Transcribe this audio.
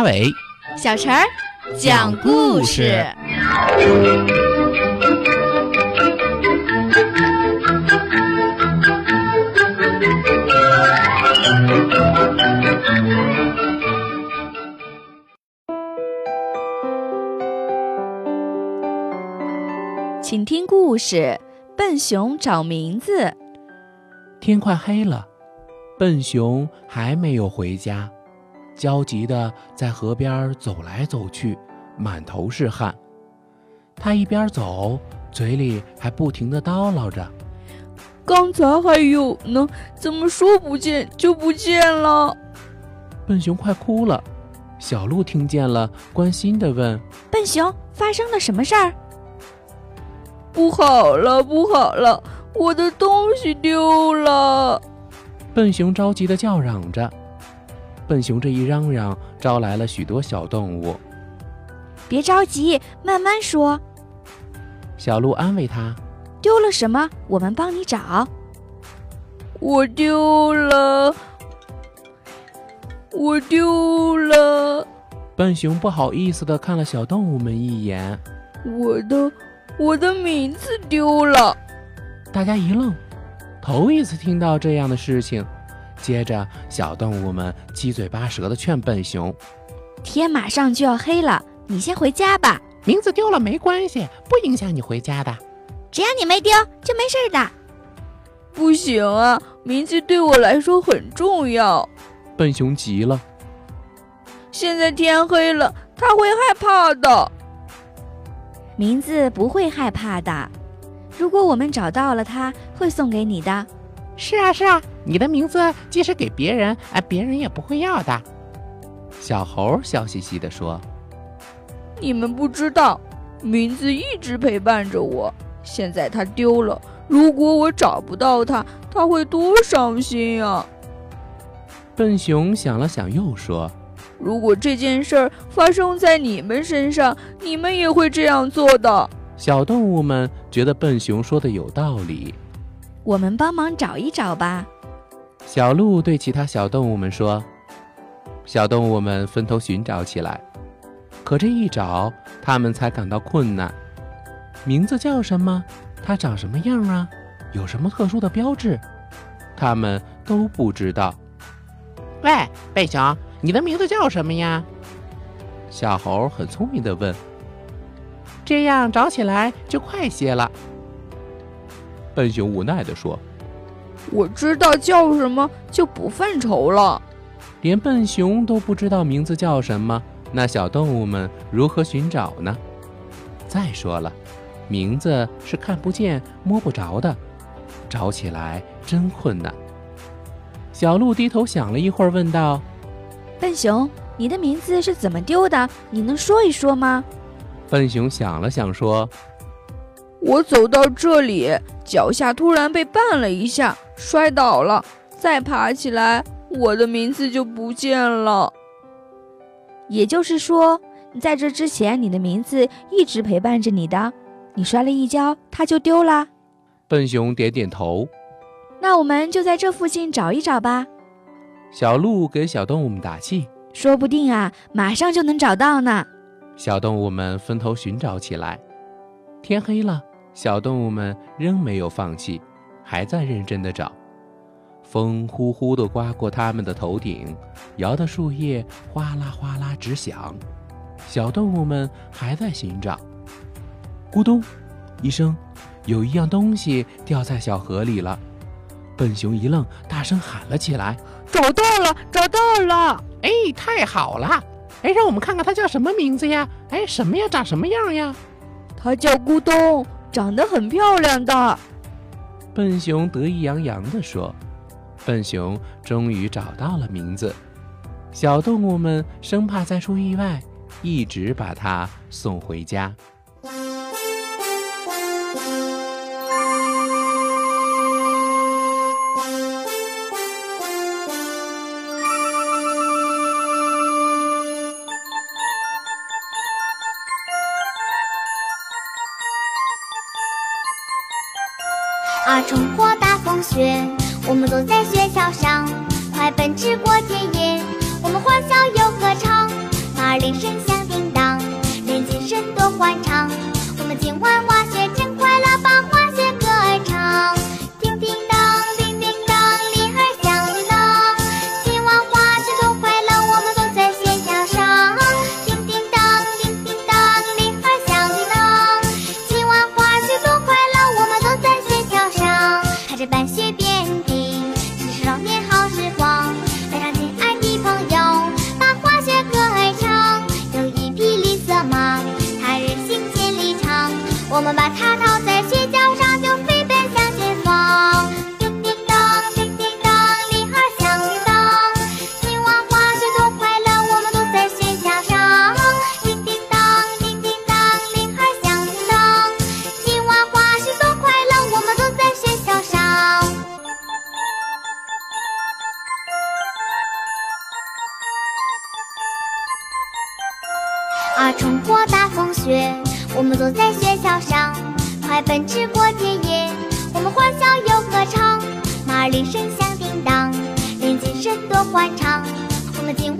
阿伟，小陈儿讲故事。请听故事：笨熊找名字。天快黑了，笨熊还没有回家，焦急地在河边走来走去，满头是汗。他一边走，嘴里还不停地叨唠着：“刚才还有呢，怎么说不见就不见了？”笨熊快哭了。小鹿听见了，关心地问：“笨熊，发生了什么事儿？”不好了，不好了！我的东西丢了！笨熊着急的叫嚷着。笨熊这一嚷嚷，招来了许多小动物。别着急，慢慢说。小鹿安慰他：“丢了什么？我们帮你找。”我丢了，我丢了。笨熊不好意思的看了小动物们一眼。我的。我的名字丢了，大家一愣，头一次听到这样的事情。接着，小动物们七嘴八舌地劝笨熊：“天马上就要黑了，你先回家吧。名字丢了没关系，不影响你回家的。只要你没丢，就没事的。”不行啊，名字对我来说很重要。笨熊急了：“现在天黑了，他会害怕的。”名字不会害怕的，如果我们找到了，他会送给你的。是啊，是啊，你的名字即使给别人，哎，别人也不会要的。小猴笑嘻嘻地说：“你们不知道，名字一直陪伴着我，现在它丢了，如果我找不到它，它会多伤心呀。”笨熊想了想，又说。如果这件事儿发生在你们身上，你们也会这样做的。小动物们觉得笨熊说的有道理，我们帮忙找一找吧。小鹿对其他小动物们说。小动物们分头寻找起来，可这一找，他们才感到困难。名字叫什么？它长什么样啊？有什么特殊的标志？他们都不知道。喂，笨熊。你的名字叫什么呀？小猴很聪明的问。这样找起来就快些了。笨熊无奈的说：“我知道叫什么，就不犯愁了。”连笨熊都不知道名字叫什么，那小动物们如何寻找呢？再说了，名字是看不见、摸不着的，找起来真困难。小鹿低头想了一会儿，问道。笨熊，你的名字是怎么丢的？你能说一说吗？笨熊想了想，说：“我走到这里，脚下突然被绊了一下，摔倒了。再爬起来，我的名字就不见了。也就是说，在这之前，你的名字一直陪伴着你的。你摔了一跤，它就丢了。”笨熊点点头。那我们就在这附近找一找吧。小鹿给小动物们打气，说不定啊，马上就能找到呢。小动物们分头寻找起来。天黑了，小动物们仍没有放弃，还在认真的找。风呼呼地刮过它们的头顶，摇的树叶哗啦哗啦直响。小动物们还在寻找。咕咚一声，有一样东西掉在小河里了。笨熊一愣，大声喊了起来。找到了，找到了！哎，太好了！哎，让我们看看它叫什么名字呀？哎，什么呀？长什么样呀？它叫咕咚，长得很漂亮的。笨熊得意洋洋地说：“笨熊终于找到了名字。”小动物们生怕再出意外，一直把它送回家。啊，冲破大风雪，我们坐在雪橇上，快奔驰过田野。我们欢笑又歌唱，马儿铃声响叮当，人精神多欢畅。我们今晚玩。在雪橇上就飞奔向前方，叮叮当，叮叮当，铃儿响叮当。今晚滑雪多快乐，我们坐在雪橇上。叮叮当，叮叮当，铃儿响叮当。今晚滑雪多快乐，我们坐在雪橇上。啊，冲破大风雪，我们坐在雪橇上。奔驰过田野，我们欢笑又歌唱，马儿铃声响叮当，人间声多欢畅，我们听。